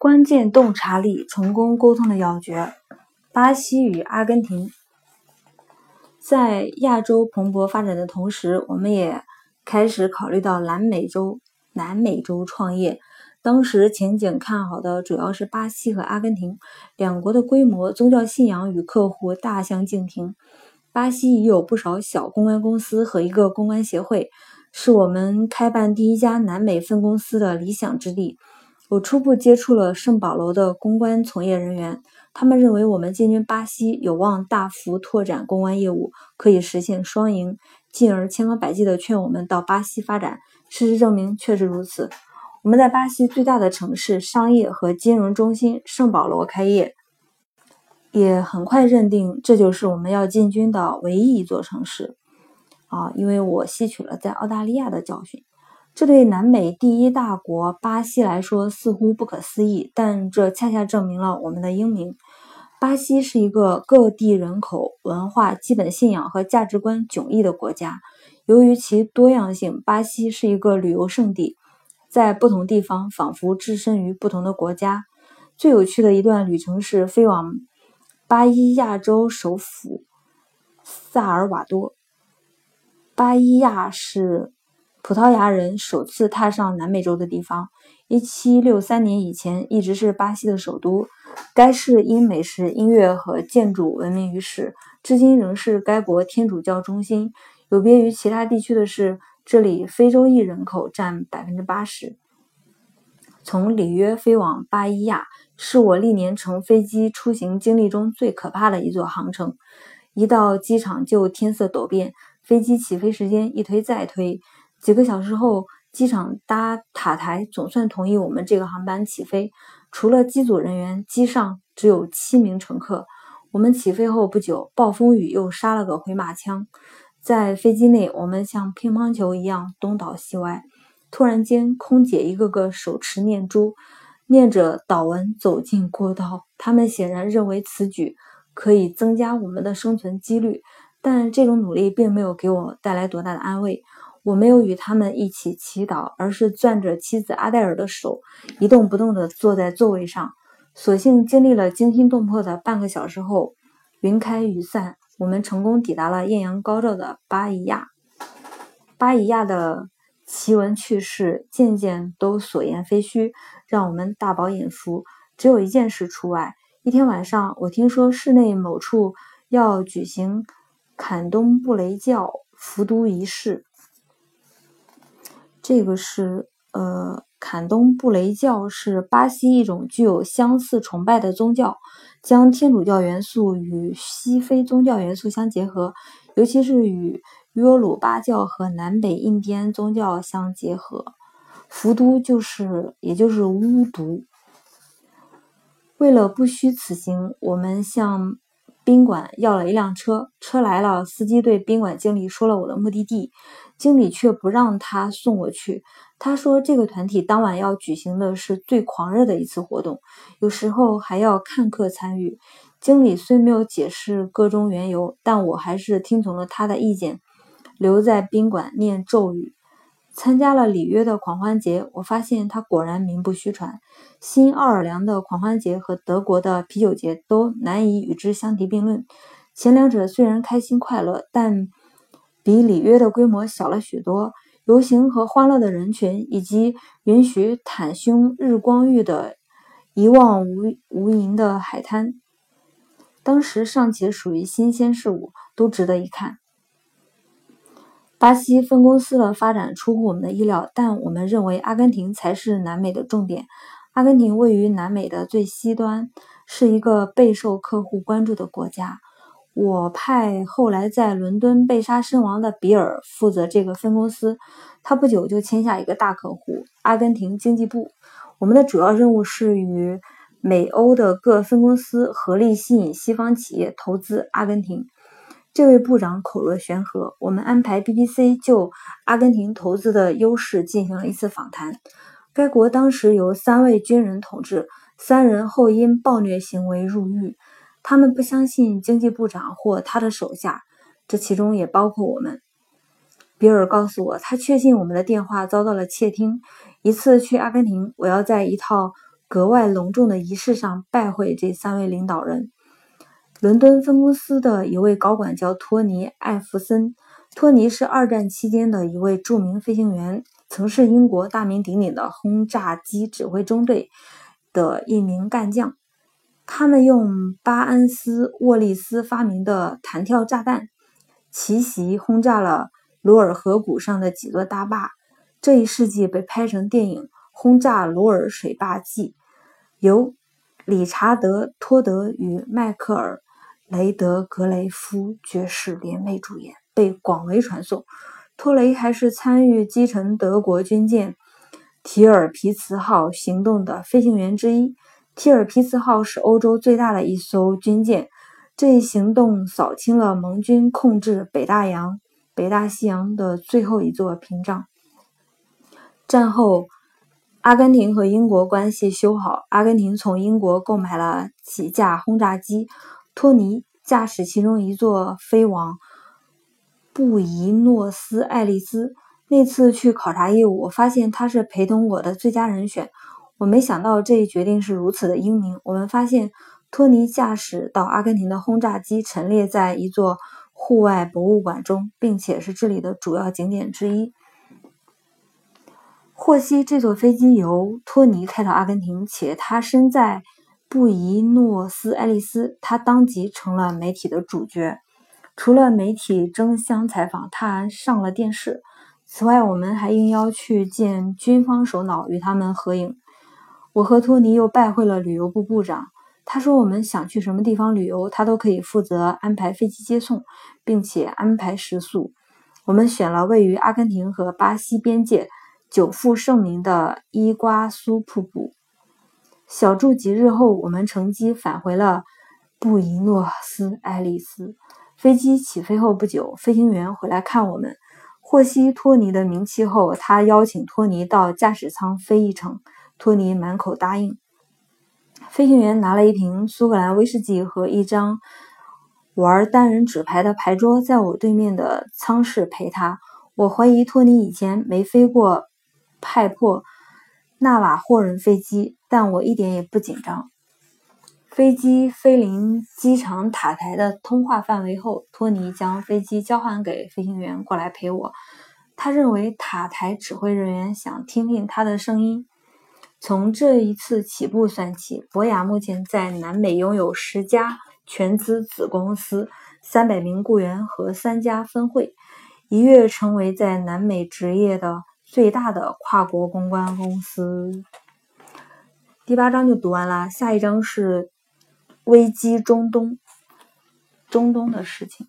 关键洞察力，成功沟通的要诀。巴西与阿根廷在亚洲蓬勃发展的同时，我们也开始考虑到南美洲、南美洲创业。当时前景看好的主要是巴西和阿根廷两国的规模、宗教信仰与客户大相径庭。巴西已有不少小公关公司和一个公关协会，是我们开办第一家南美分公司的理想之地。我初步接触了圣保罗的公关从业人员，他们认为我们进军巴西有望大幅拓展公关业务，可以实现双赢，进而千方百计地劝我们到巴西发展。事实证明确实如此。我们在巴西最大的城市商业和金融中心圣保罗开业，也很快认定这就是我们要进军的唯一一座城市。啊，因为我吸取了在澳大利亚的教训。这对南美第一大国巴西来说似乎不可思议，但这恰恰证明了我们的英明。巴西是一个各地人口、文化、基本信仰和价值观迥异的国家。由于其多样性，巴西是一个旅游胜地，在不同地方仿佛置身于不同的国家。最有趣的一段旅程是飞往巴伊亚州首府萨尔瓦多。巴伊亚是。葡萄牙人首次踏上南美洲的地方，一七六三年以前一直是巴西的首都。该市因美食、音乐和建筑闻名于世，至今仍是该国天主教中心。有别于其他地区的是，这里非洲裔人口占百分之八十。从里约飞往巴伊亚，是我历年乘飞机出行经历中最可怕的一座航程。一到机场就天色陡变，飞机起飞时间一推再推。几个小时后，机场搭塔台总算同意我们这个航班起飞。除了机组人员，机上只有七名乘客。我们起飞后不久，暴风雨又杀了个回马枪。在飞机内，我们像乒乓球一样东倒西歪。突然间，空姐一个个手持念珠，念着祷文走进过道。他们显然认为此举可以增加我们的生存几率，但这种努力并没有给我带来多大的安慰。我没有与他们一起祈祷，而是攥着妻子阿黛尔的手，一动不动地坐在座位上。所幸经历了惊心动魄的半个小时后，云开雨散，我们成功抵达了艳阳高照的巴伊亚。巴伊亚的奇闻趣事件件都所言非虚，让我们大饱眼福。只有一件事除外：一天晚上，我听说市内某处要举行坎东布雷教服都仪式。这个是呃，坎东布雷教是巴西一种具有相似崇拜的宗教，将天主教元素与西非宗教元素相结合，尤其是与约鲁巴教和南北印第安宗教相结合。福都就是，也就是巫毒。为了不虚此行，我们向宾馆要了一辆车，车来了，司机对宾馆经理说了我的目的地。经理却不让他送我去。他说：“这个团体当晚要举行的是最狂热的一次活动，有时候还要看客参与。”经理虽没有解释个中缘由，但我还是听从了他的意见，留在宾馆念咒语。参加了里约的狂欢节，我发现它果然名不虚传。新奥尔良的狂欢节和德国的啤酒节都难以与之相提并论。前两者虽然开心快乐，但……比里约的规模小了许多，游行和欢乐的人群，以及允许袒胸日光浴的一望无无垠的海滩，当时尚且属于新鲜事物，都值得一看。巴西分公司的发展出乎我们的意料，但我们认为阿根廷才是南美的重点。阿根廷位于南美的最西端，是一个备受客户关注的国家。我派后来在伦敦被杀身亡的比尔负责这个分公司，他不久就签下一个大客户——阿根廷经济部。我们的主要任务是与美欧的各分公司合力吸引西方企业投资阿根廷。这位部长口若悬河，我们安排 BBC 就阿根廷投资的优势进行了一次访谈。该国当时由三位军人统治，三人后因暴虐行为入狱。他们不相信经济部长或他的手下，这其中也包括我们。比尔告诉我，他确信我们的电话遭到了窃听。一次去阿根廷，我要在一套格外隆重的仪式上拜会这三位领导人。伦敦分公司的一位高管叫托尼·艾弗森。托尼是二战期间的一位著名飞行员，曾是英国大名鼎鼎的轰炸机指挥中队的一名干将。他们用巴恩斯·沃利斯发明的弹跳炸弹，奇袭轰炸了鲁尔河谷上的几座大坝。这一事迹被拍成电影《轰炸鲁尔水坝记》，由理查德·托德与迈克尔·雷德格雷夫爵士联袂主演。被广为传颂。托雷还是参与击沉德国军舰“提尔皮茨号”行动的飞行员之一。提尔皮茨号是欧洲最大的一艘军舰，这一行动扫清了盟军控制北大洋、北大西洋的最后一座屏障。战后，阿根廷和英国关系修好，阿根廷从英国购买了几架轰炸机，托尼驾驶其中一座飞往。布宜诺斯艾利斯那次去考察业务，我发现他是陪同我的最佳人选。我没想到这一决定是如此的英明。我们发现托尼驾驶到阿根廷的轰炸机陈列在一座户外博物馆中，并且是这里的主要景点之一。获悉这座飞机由托尼开到阿根廷，且他身在布宜诺斯艾利斯，他当即成了媒体的主角。除了媒体争相采访，他还上了电视。此外，我们还应邀去见军方首脑，与他们合影。我和托尼又拜会了旅游部部长。他说，我们想去什么地方旅游，他都可以负责安排飞机接送，并且安排食宿。我们选了位于阿根廷和巴西边界、久负盛名的伊瓜苏瀑布。小住几日后，我们乘机返回了布宜诺斯艾利斯。飞机起飞后不久，飞行员回来看我们。获悉托尼的名气后，他邀请托尼到驾驶舱飞一程。托尼满口答应。飞行员拿了一瓶苏格兰威士忌和一张玩单人纸牌的牌桌，在我对面的舱室陪他。我怀疑托尼以前没飞过派珀纳瓦霍人飞机，但我一点也不紧张。飞机飞临机场塔台的通话范围后，托尼将飞机交还给飞行员过来陪我。他认为塔台指挥人员想听听他的声音。从这一次起步算起，博雅目前在南美拥有十家全资子公司、三百名雇员和三家分会，一跃成为在南美职业的最大的跨国公关公司。第八章就读完了，下一章是。危机中东，中东的事情。